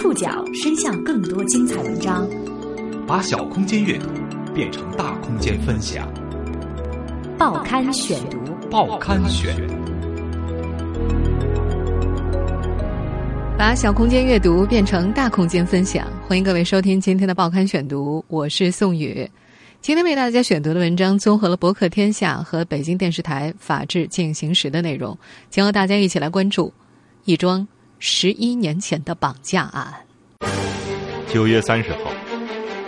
触角伸向更多精彩文章，把小空间阅读变成大空间分享。报刊选读，报刊选，把小空间阅读变成大空间分享。欢迎各位收听今天的报刊选读，我是宋宇。今天为大家选读的文章综合了博客天下和北京电视台《法治进行时》的内容，将和大家一起来关注一桩十一年前的绑架案。九月三十号，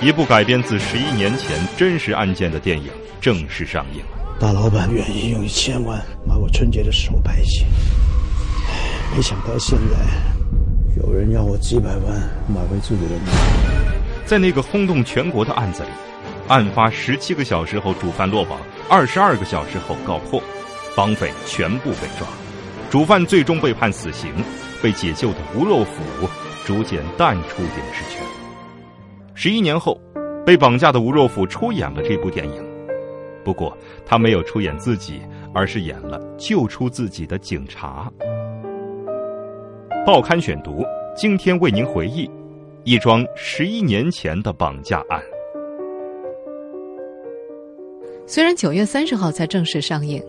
一部改编自十一年前真实案件的电影正式上映。大老板愿意用一千万买我春节的时候拍戏，没想到现在有人要我几百万买回自己的命。在那个轰动全国的案子里。案发十七个小时后，主犯落网；二十二个小时后告破，绑匪全部被抓，主犯最终被判死刑。被解救的吴若甫逐渐淡出影视圈。十一年后，被绑架的吴若甫出演了这部电影，不过他没有出演自己，而是演了救出自己的警察。报刊选读，今天为您回忆一桩十一年前的绑架案。虽然九月三十号才正式上映，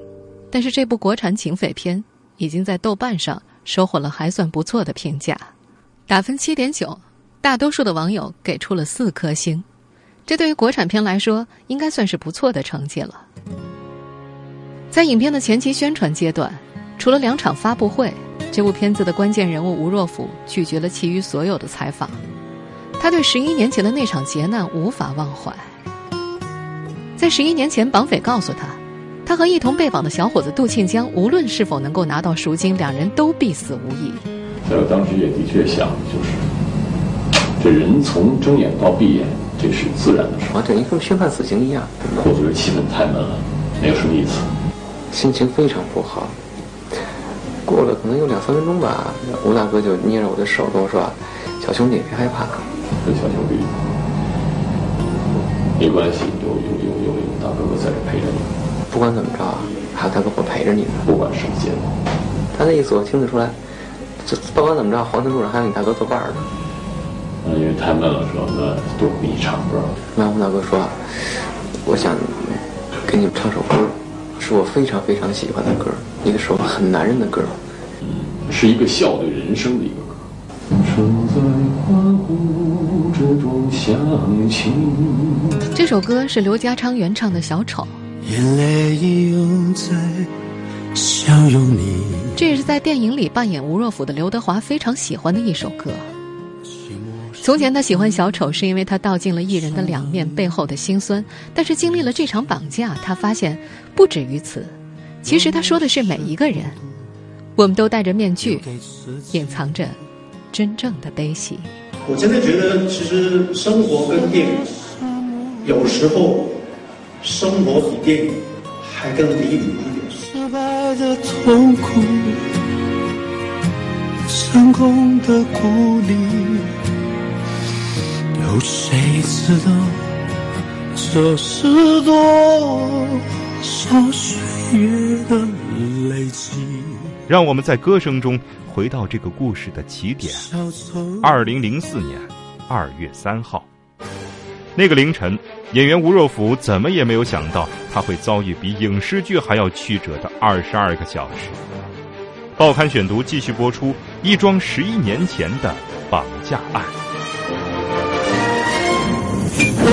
但是这部国产警匪片已经在豆瓣上收获了还算不错的评价，打分七点九，大多数的网友给出了四颗星，这对于国产片来说应该算是不错的成绩了。在影片的前期宣传阶段，除了两场发布会，这部片子的关键人物吴若甫拒绝了其余所有的采访，他对十一年前的那场劫难无法忘怀。在十一年前，绑匪告诉他，他和一同被绑的小伙子杜庆江，无论是否能够拿到赎金，两人都必死无疑。在我当时也的确想，就是这人从睁眼到闭眼，这是自然的事，啊，等于跟宣判死刑一样。我觉得气氛太闷了，没有什么意思，心情非常不好。过了可能有两三分钟吧，吴大哥就捏着我的手跟我说：“小兄弟，别害怕。”跟小兄弟没关系，有有有有有大哥哥在这陪着你。不管怎么着，还有大哥我陪着你呢。不管什么结果，他那意思我听得出来。这不管怎么着，黄泉路上还有你大哥作伴呢。嗯，因为太闷了，说那多给你唱歌。那吴大哥说：“我想给你们唱首歌，是我非常非常喜欢的歌，一个首很男人的歌。嗯，是一个笑对人生的一个歌。”这首歌是刘家昌原唱的《小丑》，这也是在电影里扮演吴若甫的刘德华非常喜欢的一首歌。从前他喜欢小丑，是因为他道尽了艺人的两面背后的辛酸。但是经历了这场绑架，他发现不止于此。其实他说的是每一个人，我们都戴着面具，隐藏着真正的悲喜。我真的觉得，其实生活跟电影，有时候生活比电影还更离谱一点。失败的痛苦，成功的鼓励，有谁知道这是多少岁月的累积？让我们在歌声中。回到这个故事的起点，二零零四年二月三号，那个凌晨，演员吴若甫怎么也没有想到，他会遭遇比影视剧还要曲折的二十二个小时。报刊选读继续播出一桩十一年前的绑架案。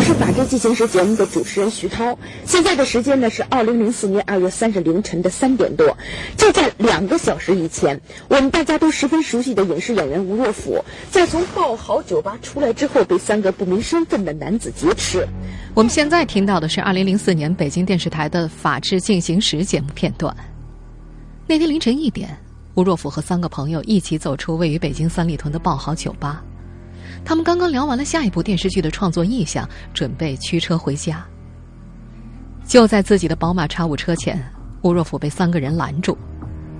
是《法制进行时》节目的主持人徐涛。现在的时间呢是二零零四年二月三日凌晨的三点多。就在两个小时以前，我们大家都十分熟悉的影视演员吴若甫，在从爆豪酒吧出来之后，被三个不明身份的男子劫持。我们现在听到的是二零零四年北京电视台的《法制进行时》节目片段。那天凌晨一点，吴若甫和三个朋友一起走出位于北京三里屯的爆豪酒吧。他们刚刚聊完了下一部电视剧的创作意向，准备驱车回家。就在自己的宝马叉五车前，吴若甫被三个人拦住。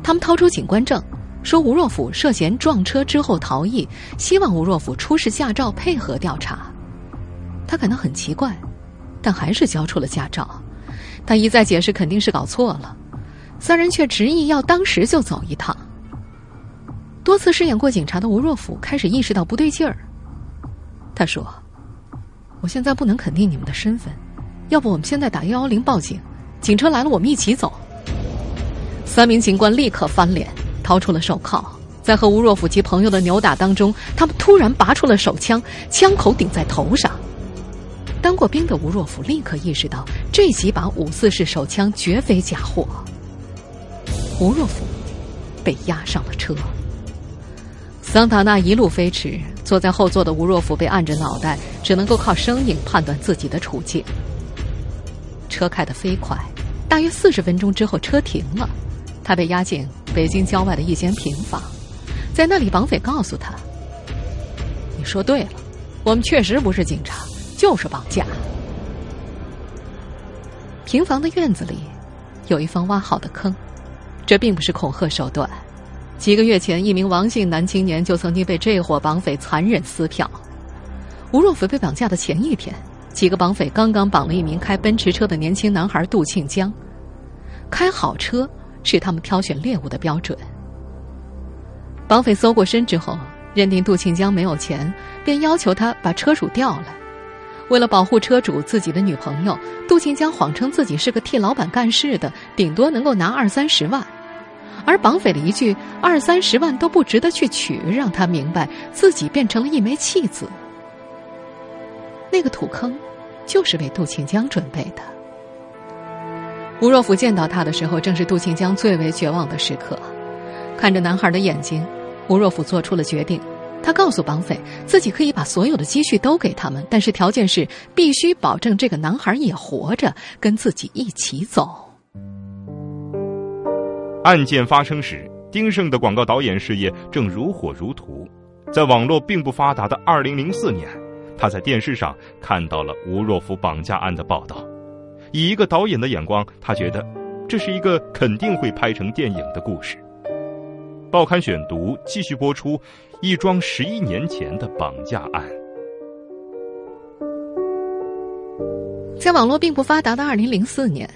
他们掏出警官证，说吴若甫涉嫌撞车之后逃逸，希望吴若甫出示驾照配合调查。他感到很奇怪，但还是交出了驾照。他一再解释肯定是搞错了，三人却执意要当时就走一趟。多次饰演过警察的吴若甫开始意识到不对劲儿。他说：“我现在不能肯定你们的身份，要不我们现在打幺幺零报警，警车来了我们一起走。”三名警官立刻翻脸，掏出了手铐，在和吴若甫及朋友的扭打当中，他们突然拔出了手枪，枪口顶在头上。当过兵的吴若甫立刻意识到，这几把五四式手枪绝非假货。吴若甫被押上了车。桑塔纳一路飞驰，坐在后座的吴若甫被按着脑袋，只能够靠声音判断自己的处境。车开得飞快，大约四十分钟之后，车停了。他被押进北京郊外的一间平房，在那里，绑匪告诉他：“你说对了，我们确实不是警察。”就是绑架。平房的院子里有一方挖好的坑，这并不是恐吓手段。几个月前，一名王姓男青年就曾经被这伙绑匪残忍撕票。吴若甫被绑架的前一天，几个绑匪刚刚绑了一名开奔驰车的年轻男孩杜庆江。开好车是他们挑选猎物的标准。绑匪搜过身之后，认定杜庆江没有钱，便要求他把车主调来。为了保护车主自己的女朋友，杜庆江谎称自己是个替老板干事的，顶多能够拿二三十万。而绑匪的一句“二三十万都不值得去取”，让他明白自己变成了一枚弃子。那个土坑，就是为杜庆江准备的。吴若甫见到他的时候，正是杜庆江最为绝望的时刻。看着男孩的眼睛，吴若甫做出了决定。他告诉绑匪，自己可以把所有的积蓄都给他们，但是条件是必须保证这个男孩也活着，跟自己一起走。案件发生时，丁晟的广告导演事业正如火如荼。在网络并不发达的二零零四年，他在电视上看到了吴若甫绑架案的报道。以一个导演的眼光，他觉得这是一个肯定会拍成电影的故事。报刊选读继续播出。一桩十一年前的绑架案，在网络并不发达的二零零四年，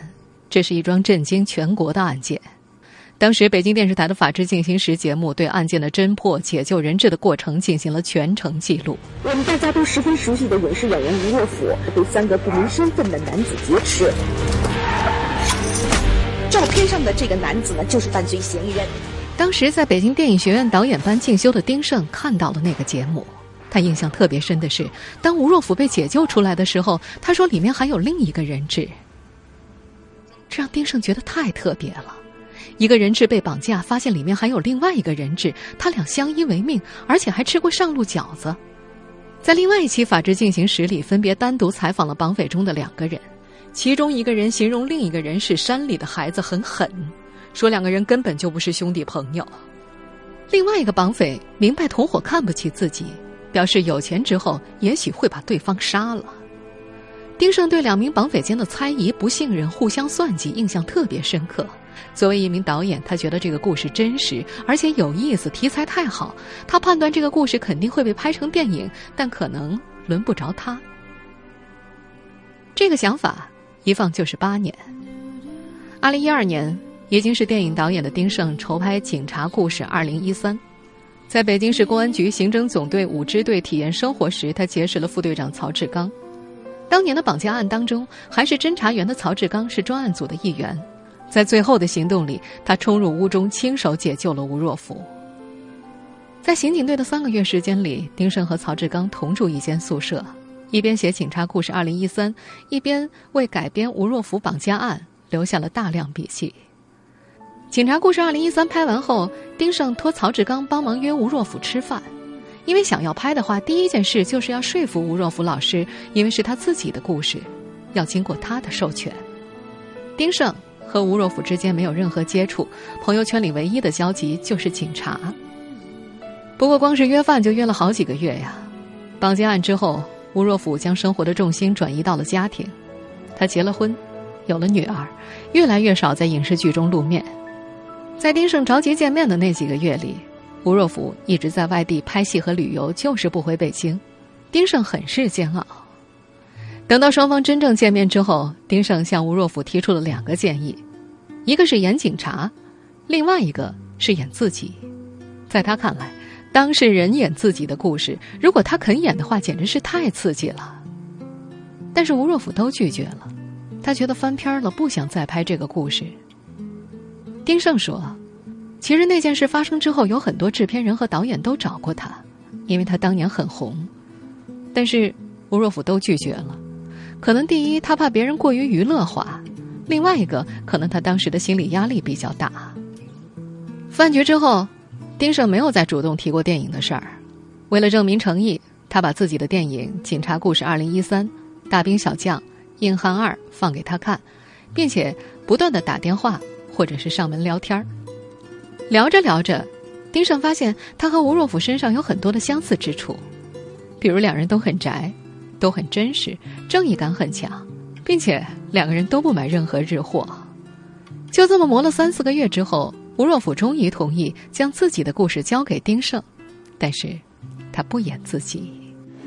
这是一桩震惊全国的案件。当时，北京电视台的《法制进行时》节目对案件的侦破、解救人质的过程进行了全程记录。我们大家都十分熟悉的影视演员吴若甫被三个不明身份的男子劫持。照片上的这个男子呢，就是犯罪嫌疑人。当时在北京电影学院导演班进修的丁晟看到了那个节目，他印象特别深的是，当吴若甫被解救出来的时候，他说里面还有另一个人质，这让丁晟觉得太特别了。一个人质被绑架，发现里面还有另外一个人质，他俩相依为命，而且还吃过上路饺子。在另外一期《法制进行时》里，分别单独采访了绑匪中的两个人，其中一个人形容另一个人是山里的孩子，很狠。说两个人根本就不是兄弟朋友。另外一个绑匪明白同伙看不起自己，表示有钱之后也许会把对方杀了。丁晟对两名绑匪间的猜疑、不信任、互相算计印象特别深刻。作为一名导演，他觉得这个故事真实而且有意思，题材太好。他判断这个故事肯定会被拍成电影，但可能轮不着他。这个想法一放就是八年。二零一二年。已经是电影导演的丁晟筹拍《警察故事二零一三》，在北京市公安局刑侦总队五支队体验生活时，他结识了副队长曹志刚。当年的绑架案当中，还是侦查员的曹志刚是专案组的一员。在最后的行动里，他冲入屋中，亲手解救了吴若甫。在刑警队的三个月时间里，丁晟和曹志刚同住一间宿舍，一边写《警察故事二零一三》，一边为改编吴若甫绑架案留下了大量笔记。警察故事二零一三拍完后，丁晟托曹志刚帮忙约吴若甫吃饭，因为想要拍的话，第一件事就是要说服吴若甫老师，因为是他自己的故事，要经过他的授权。丁晟和吴若甫之间没有任何接触，朋友圈里唯一的交集就是警察。不过，光是约饭就约了好几个月呀。绑架案之后，吴若甫将生活的重心转移到了家庭，他结了婚，有了女儿，越来越少在影视剧中露面。在丁晟着急见面的那几个月里，吴若甫一直在外地拍戏和旅游，就是不回北京。丁晟很是煎熬。等到双方真正见面之后，丁晟向吴若甫提出了两个建议：一个是演警察，另外一个是演自己。在他看来，当事人演自己的故事，如果他肯演的话，简直是太刺激了。但是吴若甫都拒绝了，他觉得翻篇了，不想再拍这个故事。丁晟说：“其实那件事发生之后，有很多制片人和导演都找过他，因为他当年很红。但是吴若甫都拒绝了。可能第一，他怕别人过于娱乐化；另外一个，可能他当时的心理压力比较大。”饭局之后，丁晟没有再主动提过电影的事儿。为了证明诚意，他把自己的电影《警察故事2013》《大兵小将》《硬汉二》放给他看，并且不断的打电话或者是上门聊天儿。聊着聊着，丁晟发现他和吴若甫身上有很多的相似之处，比如两人都很宅，都很真实，正义感很强，并且两个人都不买任何日货。就这么磨了三四个月之后。吴若甫终于同意将自己的故事交给丁晟，但是，他不演自己。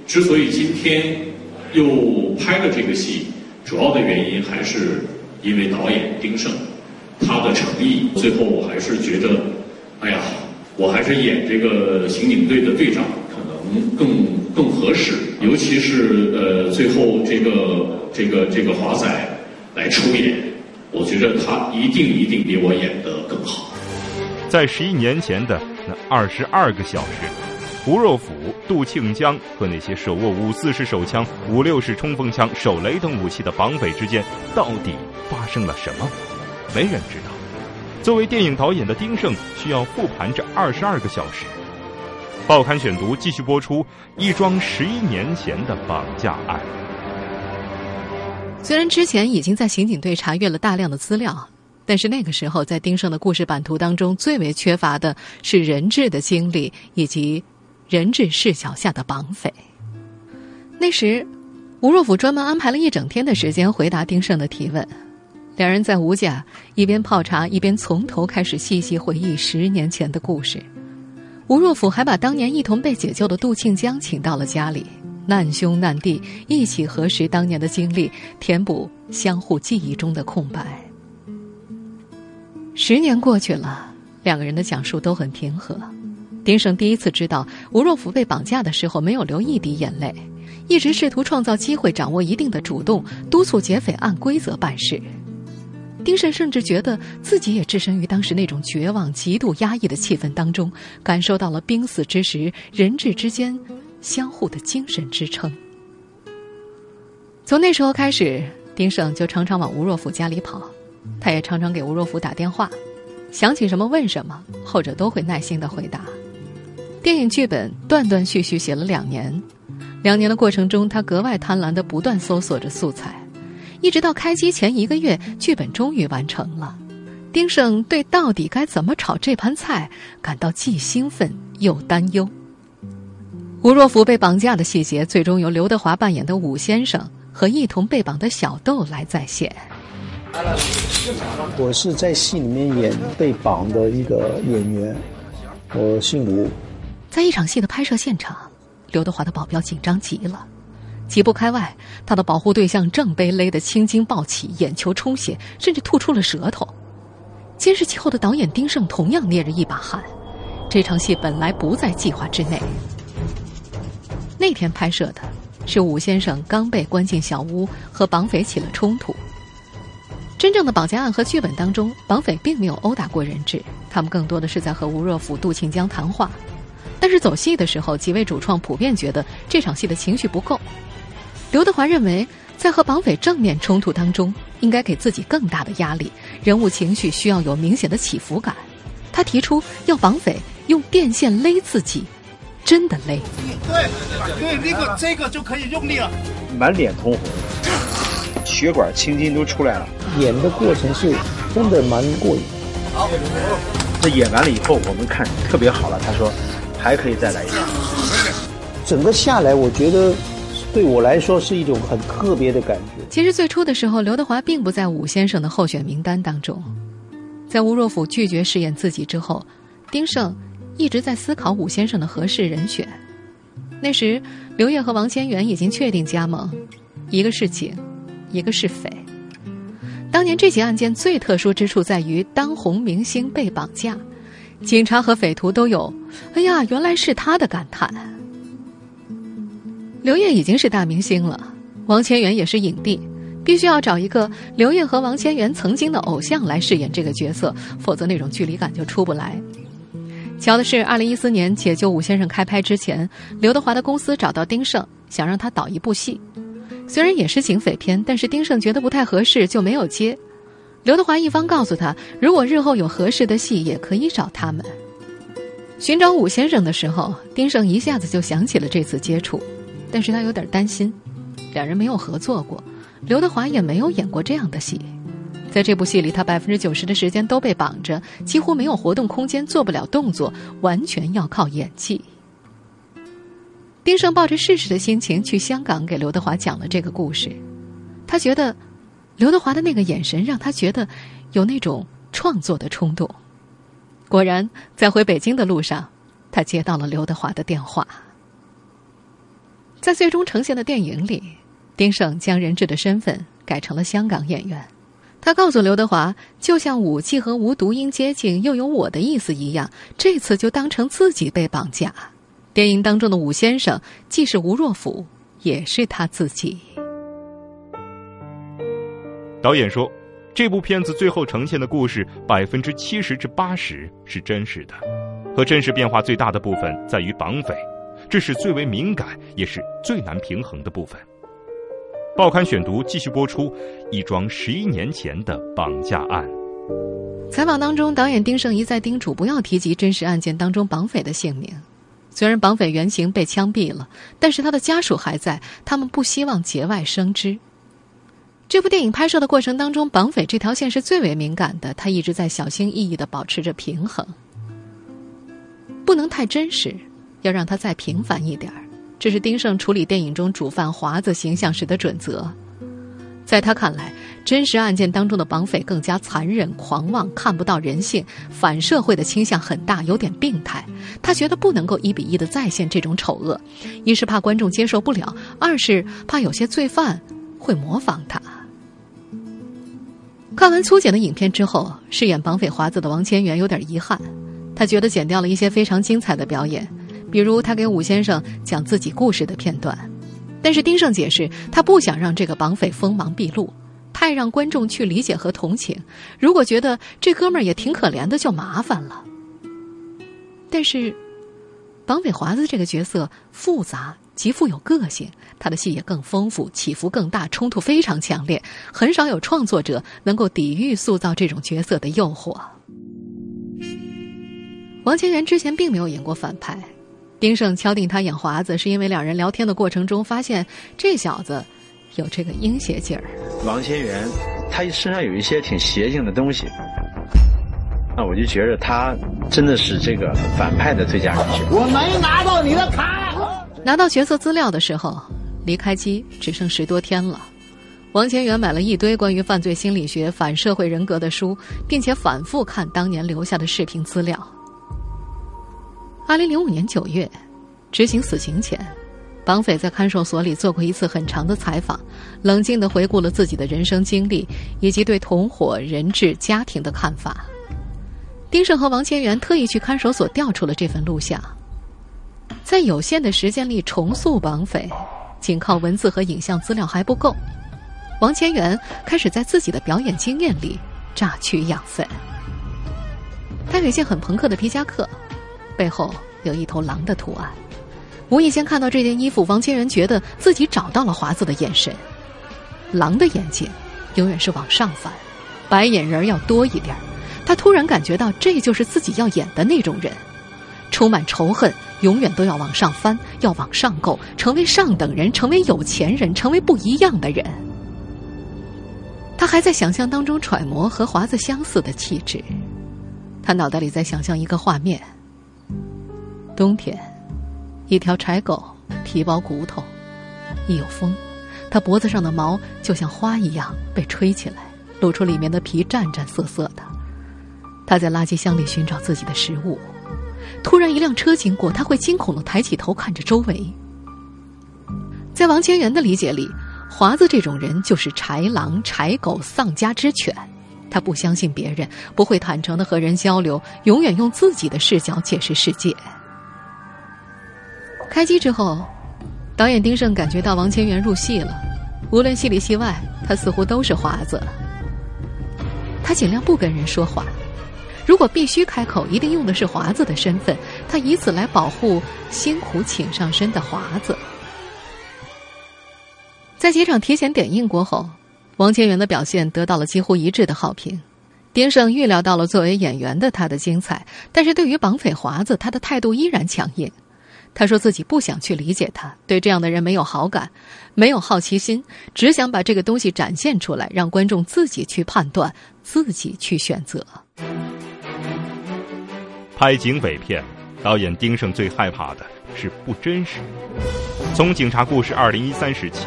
之所以今天又拍了这个戏，主要的原因还是因为导演丁晟他的诚意。最后我还是觉得，哎呀，我还是演这个刑警队的队长可能更更合适。尤其是呃，最后这个这个这个华仔来出演，我觉得他一定一定比我演的更好。在十一年前的那二十二个小时，胡若甫、杜庆江和那些手握五四式手枪、五六式冲锋枪、手雷等武器的绑匪之间，到底发生了什么？没人知道。作为电影导演的丁晟，需要复盘这二十二个小时。报刊选读继续播出一桩十一年前的绑架案。虽然之前已经在刑警队查阅了大量的资料。但是那个时候，在丁晟的故事版图当中，最为缺乏的是人质的经历以及人质视角下的绑匪。那时，吴若甫专门安排了一整天的时间回答丁晟的提问。两人在吴家一边泡茶，一边从头开始细细回忆十年前的故事。吴若甫还把当年一同被解救的杜庆江请到了家里，难兄难弟一起核实当年的经历，填补相互记忆中的空白。十年过去了，两个人的讲述都很平和。丁胜第一次知道吴若甫被绑架的时候没有流一滴眼泪，一直试图创造机会，掌握一定的主动，督促劫匪按规则办事。丁晟甚至觉得自己也置身于当时那种绝望、极度压抑的气氛当中，感受到了濒死之时人质之间相互的精神支撑。从那时候开始，丁晟就常常往吴若甫家里跑。他也常常给吴若甫打电话，想起什么问什么，后者都会耐心的回答。电影剧本断断续续写了两年，两年的过程中，他格外贪婪的不断搜索着素材，一直到开机前一个月，剧本终于完成了。丁晟对到底该怎么炒这盘菜感到既兴奋又担忧。吴若甫被绑架的细节，最终由刘德华扮演的武先生和一同被绑的小豆来再现。我是在戏里面演被绑的一个演员，我姓吴。在一场戏的拍摄现场，刘德华的保镖紧张极了，几步开外，他的保护对象正被勒得青筋暴起，眼球充血，甚至吐出了舌头。监视器后的导演丁晟同样捏着一把汗，这场戏本来不在计划之内。那天拍摄的是武先生刚被关进小屋，和绑匪起了冲突。真正的绑架案和剧本当中，绑匪并没有殴打过人质，他们更多的是在和吴若甫、杜庆江谈话。但是走戏的时候，几位主创普遍觉得这场戏的情绪不够。刘德华认为，在和绑匪正面冲突当中，应该给自己更大的压力，人物情绪需要有明显的起伏感。他提出要绑匪用电线勒自己，真的勒。对对，那个这个就可以用力了，满脸通红。血管青筋都出来了，演的过程是真的蛮过瘾。好，这演完了以后，我们看特别好了。他说还可以再来一次。整个下来，我觉得对我来说是一种很特别的感觉。其实最初的时候，刘德华并不在武先生的候选名单当中。在吴若甫拒绝饰演自己之后，丁晟一直在思考武先生的合适人选。那时，刘烨和王千源已经确定加盟，一个是警。一个是匪。当年这起案件最特殊之处在于，当红明星被绑架，警察和匪徒都有“哎呀，原来是他”的感叹。刘烨已经是大明星了，王千源也是影帝，必须要找一个刘烨和王千源曾经的偶像来饰演这个角色，否则那种距离感就出不来。巧的是，二零一四年《解救武先生》开拍之前，刘德华的公司找到丁晟，想让他导一部戏。虽然也是警匪片，但是丁晟觉得不太合适，就没有接。刘德华一方告诉他，如果日后有合适的戏，也可以找他们。寻找武先生的时候，丁晟一下子就想起了这次接触，但是他有点担心，两人没有合作过，刘德华也没有演过这样的戏。在这部戏里，他百分之九十的时间都被绑着，几乎没有活动空间，做不了动作，完全要靠演技。丁晟抱着试试的心情去香港给刘德华讲了这个故事，他觉得刘德华的那个眼神让他觉得有那种创作的冲动。果然，在回北京的路上，他接到了刘德华的电话。在最终呈现的电影里，丁晟将人质的身份改成了香港演员。他告诉刘德华，就像武器和无毒鹰接近又有我的意思一样，这次就当成自己被绑架。电影当中的武先生既是吴若甫，也是他自己。导演说，这部片子最后呈现的故事百分之七十至八十是真实的，和真实变化最大的部分在于绑匪，这是最为敏感也是最难平衡的部分。报刊选读继续播出一桩十一年前的绑架案。采访当中，导演丁晟一再叮嘱不要提及真实案件当中绑匪的姓名。虽然绑匪原型被枪毙了，但是他的家属还在，他们不希望节外生枝。这部电影拍摄的过程当中，绑匪这条线是最为敏感的，他一直在小心翼翼的保持着平衡，不能太真实，要让他再平凡一点儿。这是丁晟处理电影中主犯华子形象时的准则。在他看来，真实案件当中的绑匪更加残忍、狂妄，看不到人性，反社会的倾向很大，有点病态。他觉得不能够一比一的再现这种丑恶，一是怕观众接受不了，二是怕有些罪犯会模仿他。看完粗剪的影片之后，饰演绑匪华子的王千源有点遗憾，他觉得剪掉了一些非常精彩的表演，比如他给武先生讲自己故事的片段。但是丁晟解释，他不想让这个绑匪锋芒毕露，太让观众去理解和同情。如果觉得这哥们儿也挺可怜的，就麻烦了。但是，绑匪华子这个角色复杂极富有个性，他的戏也更丰富，起伏更大，冲突非常强烈。很少有创作者能够抵御塑造这种角色的诱惑。王千源之前并没有演过反派。丁晟敲定他演华子，是因为两人聊天的过程中发现这小子有这个阴邪劲儿。王千源，他身上有一些挺邪性的东西，那我就觉得他真的是这个反派的最佳人选。我没拿到你的卡。拿到角色资料的时候，离开机只剩十多天了。王千源买了一堆关于犯罪心理学、反社会人格的书，并且反复看当年留下的视频资料。二零零五年九月，执行死刑前，绑匪在看守所里做过一次很长的采访，冷静的回顾了自己的人生经历以及对同伙、人质、家庭的看法。丁晟和王千源特意去看守所调出了这份录像，在有限的时间里重塑绑匪，仅靠文字和影像资料还不够。王千源开始在自己的表演经验里榨取养分。他有一件很朋克的皮夹克。背后有一头狼的图案，无意间看到这件衣服，王千源觉得自己找到了华子的眼神。狼的眼睛永远是往上翻，白眼仁要多一点。他突然感觉到，这就是自己要演的那种人，充满仇恨，永远都要往上翻，要往上够，成为上等人，成为有钱人，成为不一样的人。他还在想象当中揣摩和华子相似的气质，他脑袋里在想象一个画面。冬天，一条柴狗皮包骨头，一有风，它脖子上的毛就像花一样被吹起来，露出里面的皮湛湛涩涩的。它在垃圾箱里寻找自己的食物，突然一辆车经过，他会惊恐的抬起头看着周围。在王千源的理解里，华子这种人就是豺狼、豺狗、丧家之犬。他不相信别人，不会坦诚的和人交流，永远用自己的视角解释世界。开机之后，导演丁晟感觉到王千源入戏了，无论戏里戏外，他似乎都是华子。他尽量不跟人说话，如果必须开口，一定用的是华子的身份，他以此来保护辛苦请上身的华子。在几场提前点映过后，王千源的表现得到了几乎一致的好评。丁晟预料到了作为演员的他的精彩，但是对于绑匪华子，他的态度依然强硬。他说自己不想去理解他，对这样的人没有好感，没有好奇心，只想把这个东西展现出来，让观众自己去判断，自己去选择。拍警匪片，导演丁晟最害怕的是不真实。从《警察故事二零一三》时起。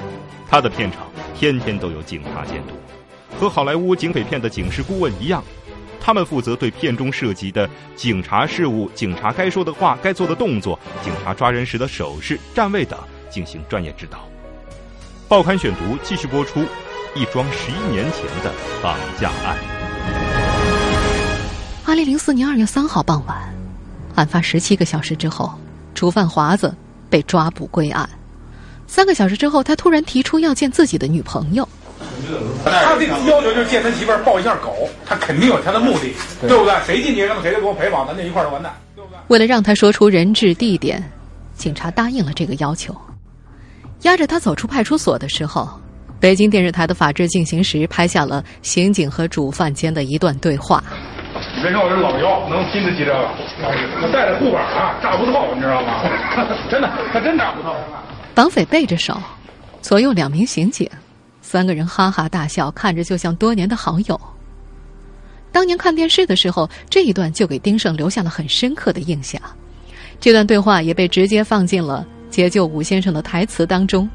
他的片场天天都有警察监督，和好莱坞警匪片的警示顾问一样，他们负责对片中涉及的警察事务、警察该说的话、该做的动作、警察抓人时的手势、站位等进行专业指导。报刊选读继续播出一桩十一年前的绑架案。二零零四年二月三号傍晚，案发十七个小时之后，主犯华子被抓捕归案。三个小时之后，他突然提出要见自己的女朋友。他这个要求就是见他媳妇儿抱一下狗，他肯定有他的目的，对不对？谁进去让谁都给我陪跑，咱就一块儿就完蛋，对不对？为了让他说出人质地点，警察答应了这个要求。押着他走出派出所的时候，北京电视台的《法制进行时》拍下了刑警和主犯间的一段对话。你别说我这老腰能拼得起这个，我带着护板啊，炸不透，你知道吗？真的，他真炸不透。绑匪背着手，左右两名刑警，三个人哈哈大笑，看着就像多年的好友。当年看电视的时候，这一段就给丁晟留下了很深刻的印象。这段对话也被直接放进了解救武先生的台词当中。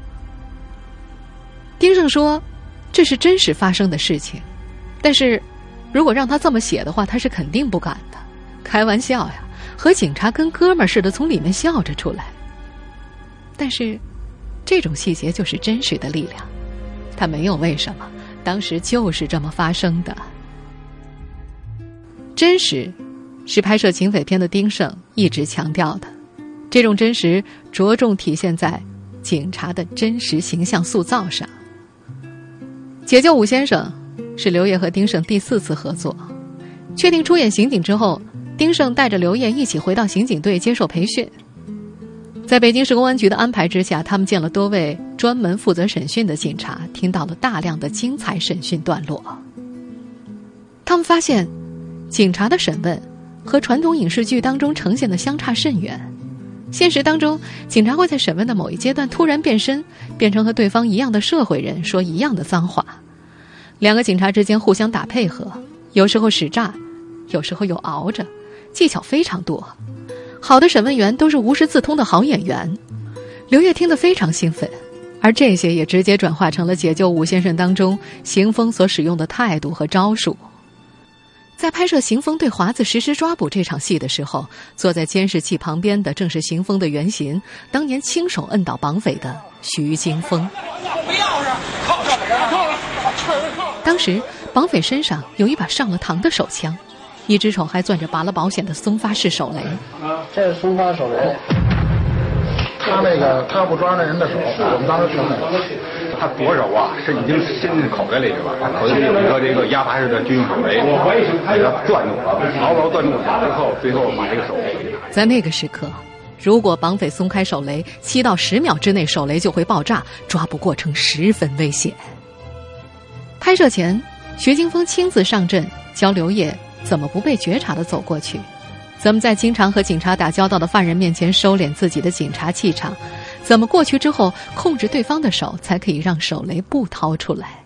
丁晟说：“这是真实发生的事情，但是如果让他这么写的话，他是肯定不敢的。开玩笑呀，和警察跟哥们儿似的，从里面笑着出来。但是。”这种细节就是真实的力量，他没有为什么，当时就是这么发生的。真实，是拍摄警匪片的丁晟一直强调的。这种真实着重体现在警察的真实形象塑造上。解救武先生是刘烨和丁晟第四次合作，确定出演刑警之后，丁晟带着刘烨一起回到刑警队接受培训。在北京市公安局的安排之下，他们见了多位专门负责审讯的警察，听到了大量的精彩审讯段落。他们发现，警察的审问和传统影视剧当中呈现的相差甚远。现实当中，警察会在审问的某一阶段突然变身，变成和对方一样的社会人，说一样的脏话。两个警察之间互相打配合，有时候使诈，有时候又熬着，技巧非常多。好的审问员都是无师自通的好演员，刘烨听得非常兴奋，而这些也直接转化成了解救武先生当中邢峰所使用的态度和招数。在拍摄邢峰对华子实施抓捕这场戏的时候，坐在监视器旁边的正是邢峰的原型，当年亲手摁倒绑匪的徐金峰。当时绑匪身上有一把上了膛的手枪。一只手还攥着拔了保险的松发式手雷。啊，这是松发手雷。他那个他不抓那人的手，我们当时听的。他左手啊是已经伸进口袋里去了，口袋里有一个这个压发式的军用手雷，给他攥住，牢牢攥住之后，最后把这个手。在那个时刻，如果绑匪松开手雷，七到十秒之内手雷就会爆炸，抓捕过程十分危险。拍摄前，徐金峰亲自上阵教刘烨。怎么不被觉察的走过去？怎么在经常和警察打交道的犯人面前收敛自己的警察气场？怎么过去之后控制对方的手，才可以让手雷不掏出来？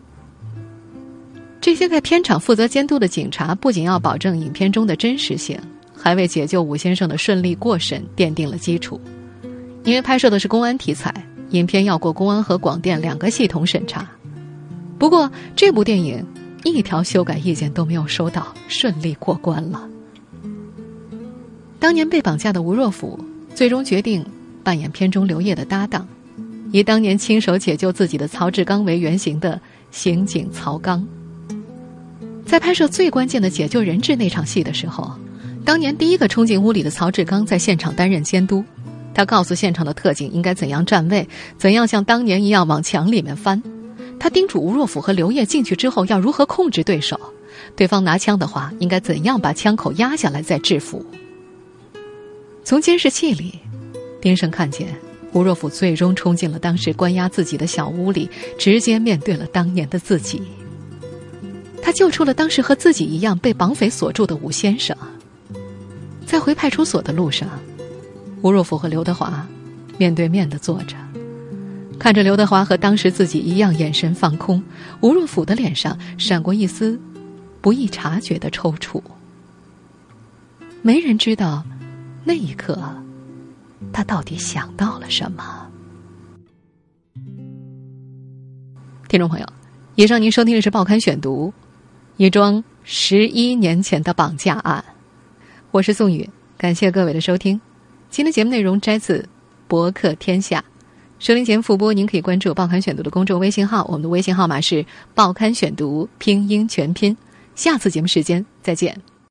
这些在片场负责监督的警察，不仅要保证影片中的真实性，还为解救武先生的顺利过审奠定了基础。因为拍摄的是公安题材，影片要过公安和广电两个系统审查。不过这部电影。一条修改意见都没有收到，顺利过关了。当年被绑架的吴若甫，最终决定扮演片中刘烨的搭档，以当年亲手解救自己的曹志刚为原型的刑警曹刚。在拍摄最关键的解救人质那场戏的时候，当年第一个冲进屋里的曹志刚在现场担任监督。他告诉现场的特警应该怎样站位，怎样像当年一样往墙里面翻。他叮嘱吴若甫和刘烨进去之后要如何控制对手，对方拿枪的话应该怎样把枪口压下来再制服。从监视器里，丁胜看见吴若甫最终冲进了当时关押自己的小屋里，直接面对了当年的自己。他救出了当时和自己一样被绑匪锁住的吴先生。在回派出所的路上，吴若甫和刘德华面对面的坐着，看着刘德华和当时自己一样眼神放空，吴若甫的脸上闪过一丝不易察觉的抽搐。没人知道那一刻他到底想到了什么。听众朋友，以上您收听的是《报刊选读》。一桩十一年前的绑架案，我是宋宇，感谢各位的收听。今天节目内容摘自《博客天下》，收听节目复播，您可以关注《报刊选读》的公众微信号，我们的微信号码是《报刊选读》拼音全拼。下次节目时间再见。